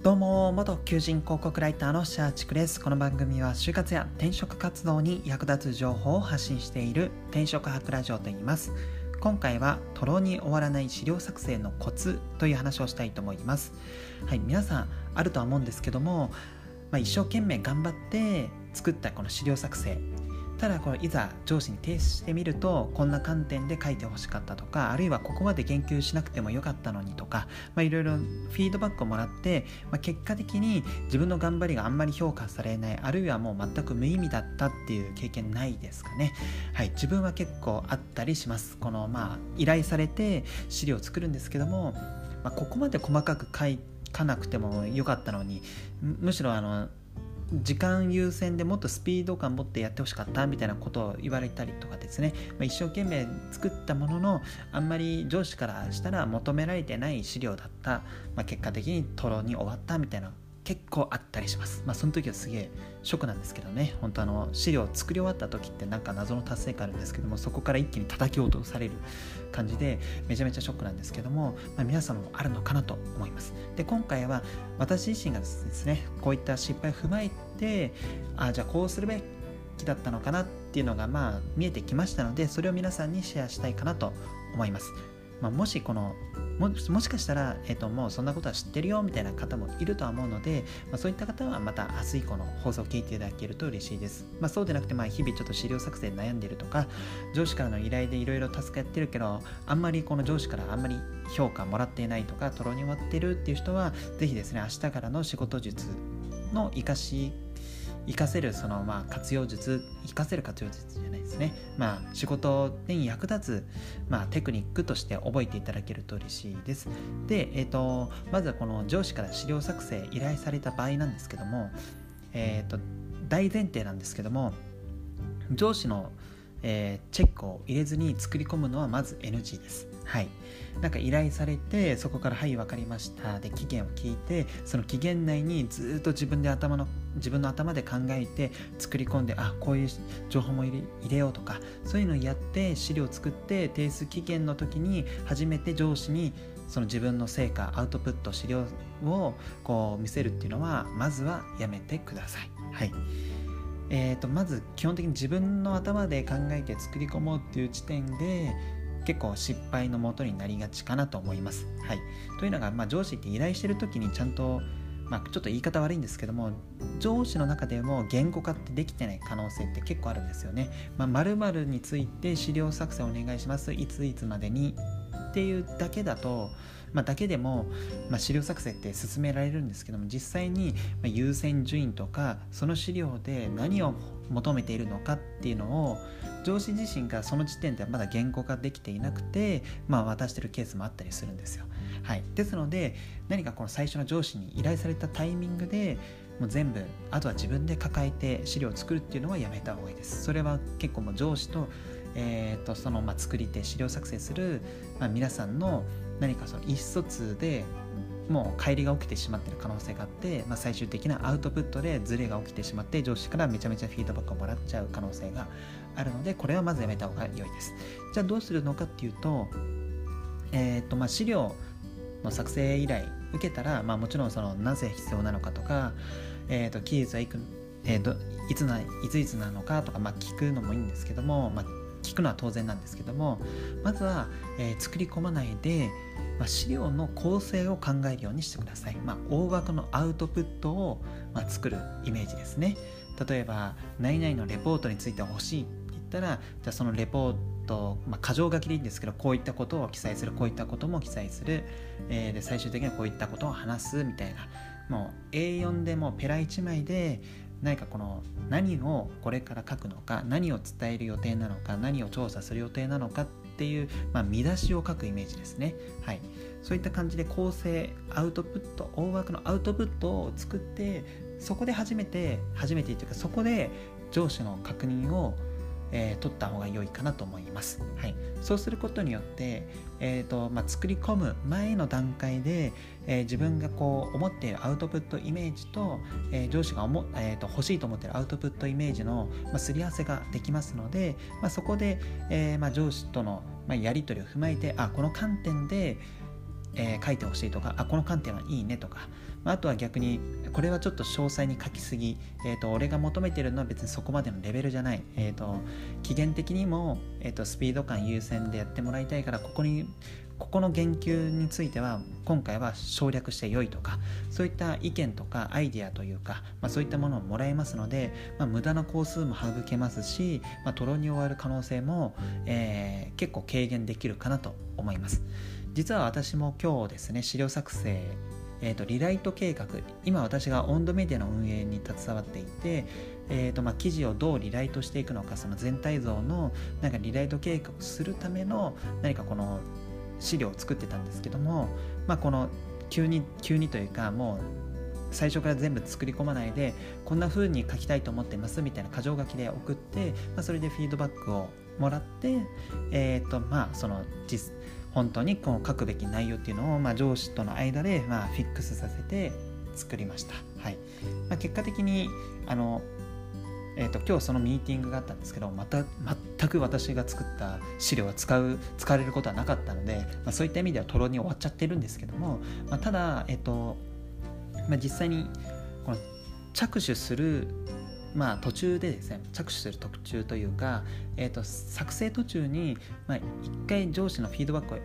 どうも元求人広告ライターのシャーチクですこの番組は就活や転職活動に役立つ情報を発信している転職博ラジオと言います。今回はとろに終わらない資料作成のコツという話をしたいと思います。はい皆さんあるとは思うんですけども、まあ、一生懸命頑張って作ったこの資料作成。ただこれいざ上司に提出してみるとこんな観点で書いてほしかったとかあるいはここまで言及しなくてもよかったのにとかいろいろフィードバックをもらって、まあ、結果的に自分の頑張りがあんまり評価されないあるいはもう全く無意味だったっていう経験ないですかね。はい自分は結構あったりします。このまあ依頼されて資料を作るんですけども、まあ、ここまで細かく書かなくてもよかったのにむしろあの時間優先でもっとスピード感持ってやってほしかったみたいなことを言われたりとかですね、まあ、一生懸命作ったもののあんまり上司からしたら求められてない資料だった、まあ、結果的にトロに終わったみたいな結構あったりします。まあその時はすげえショックなんですけどね、本当あの資料を作り終わった時ってなんか謎の達成感あるんですけども、そこから一気に叩き落とされる感じでめちゃめちゃショックなんですけども、まあ、皆様もあるのかなと思います。で、今回は私自身がですね、こういった失敗を踏まえて、あ、じゃあこうするべきだったのかなっていうのがまあ見えてきましたので、それを皆さんにシェアしたいかなと思います。まあ、もしこのもしかしたら、えーと、もうそんなことは知ってるよみたいな方もいるとは思うので、まあ、そういった方はまた明日以降の放送を聞いていただけると嬉しいです。まあ、そうでなくて、まあ、日々ちょっと資料作成悩んでるとか上司からの依頼でいろいろタスクやってるけどあんまりこの上司からあんまり評価もらっていないとかとろに終わってるっていう人はぜひですね明日からの仕事術の生かし活かせるそのまあ活用術活かせる活用術じゃないですねまあ仕事に役立つまあテクニックとして覚えていただけると嬉しいですでえ、ー、とまずはこの上司から資料作成依頼された場合なんですけどもえっ、ー、と大前提なんですけども上司のえー、チェックを入れずに作り込むのはまず NG です。はい。なんか依頼されて、そこから、はい、分かりました。で、期限を聞いて、その期限内にずっと自分で頭の、自分の頭で考えて作り込んで、あ、こういう情報も入れ入れようとか、そういうのをやって資料を作って、提出期限の時に初めて上司にその自分の成果、アウトプット、資料をこう見せるっていうのは、まずはやめてください。はい。えーと、まず基本的に自分の頭で考えて作り込もうっていう時点で結構失敗のもとになりがちかなと思います。はい、というのが、まあ、上司って依頼してる時にちゃんと、まあ、ちょっと言い方悪いんですけども上司の中でも言語化ってできてない可能性って結構あるんですよね。まあ、〇〇について資料作成お願いしますいついつまでにっていうだけだとまあ、だけでも、まあ、資料作成って進められるんですけども実際に優先順位とかその資料で何を求めているのかっていうのを上司自身がその時点ではまだ言語化できていなくて、まあ、渡してるケースもあったりするんですよ。はい、ですので何かこの最初の上司に依頼されたタイミングでもう全部あとは自分で抱えて資料を作るっていうのはやめた方がいいです。それは結構もう上司と,、えーと、そのまあ作り手資料作成する、まあ、皆さんの何かその意思疎通でもう帰りが起きてしまっている可能性があって、まあ、最終的なアウトプットでズレが起きてしまって上司からめちゃめちゃフィードバックをもらっちゃう可能性があるのでこれはまずやめた方が良いです。じゃあどうするのかっていうと,、えーとまあ、資料の作成依頼受けたら、まあ、もちろんそのなぜ必要なのかとか、えーと、期日はいく、えーと、いつないついつなのかとか、まあ、聞くのもいいんですけども、まあ、聞くのは当然なんですけどもまずは、えー、作り込まないで、まあ、資料の構成を考えるようにしてください、まあ、大枠のアウトプットを、まあ、作るイメージですね。例えば何々のレポートについて欲しいって言ったらじゃあそのレポート、まあ、箇条書きでいいんですけどこういったことを記載するこういったことも記載する、えー、で最終的にはこういったことを話すみたいな。もう A4 でもペラ1枚で何かこの何をこれから書くのか何を伝える予定なのか何を調査する予定なのかっていう、まあ、見出しを書くイメージですね、はい、そういった感じで構成アウトプット大枠のアウトプットを作ってそこで初めて初めてというかそこで上司の確認をえー、取った方が良いかなと思います。はい、そうすることによって、えーとまあ、作り込む前の段階で、えー、自分がこう思っているアウトプットイメージと、えー、上司が思、えーと、欲しいと思っているアウトプットイメージの、まあ、すり合わせができますので、まあ、そこで、えーまあ、上司との、まあ、やり取りを踏まえてあこの観点でえー、書いてほしいとかあこの観点はいいねとか、まあ、あとは逆にこれはちょっと詳細に書きすぎ、えーと、俺が求めてるのは別にそこまでのレベルじゃない、えーと、期限的にも、えーと、スピード感優先でやってもらいたいからここにここの言及については今回は省略して良いとかそういった意見とかアイディアというか、まあ、そういったものをもらえますので、まあ、無駄な工数も省けますし、まあ、トロに終わる可能性も、えー、結構軽減できるかなと思います。実は私も今日ですね資料作成えーと、リライト計画今私が温度メディアの運営に携わっていて、えーとまあ、記事をどうリライトしていくのかその全体像のなんかリライト計画をするための何かこの資料を作ってたんですけども、まあ、この急に急にというかもう最初から全部作り込まないでこんな風に書きたいと思ってますみたいな箇条書きで送って、まあ、それでフィードバックをもらってえっ、ー、とまあその実本当にこの書くべき内容っていうのを、まあ、上司との間で、まあ、フィックスさせて作りました。はいまあ、結果的にあの、えーと、今日そのミーティングがあったんですけどまた全く私が作った資料は使う使われることはなかったので、まあ、そういった意味ではトロに終わっちゃってるんですけども、まあ、ただ、えーとまあ、実際にこの着手するまあ、途中でですね着手する途中というか、えーと、作成途中に、まあ、一回上司のフィードバックを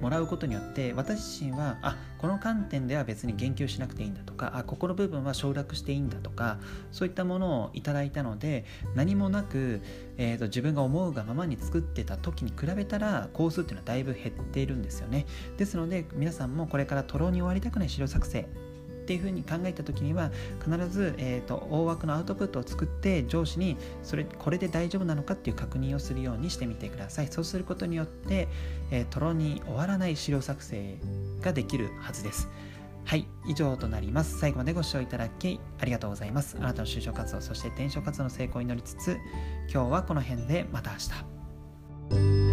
もらうことによって私自身はあこの観点では別に言及しなくていいんだとかあここの部分は省略していいんだとかそういったものをいただいたので何もなく、えーと、自分が思うがままに作ってた時に比べたら工数っていうのはだいぶ減っているんですよね。ですので皆さんもこれからとろに終わりたくない資料作成っていうふうに考えた時には必ず、えーと、大枠のアウトプットを作って上司にそれこれで大丈夫なのかっていう確認をするようにしてみてください。そうすることによって、えー、トロに終わらない資料作成ができるはずです。はい以上となります。最後までご視聴いただきありがとうございます。あなたの就職活動そして転職活動の成功を祈りつつ今日はこの辺でまた明日。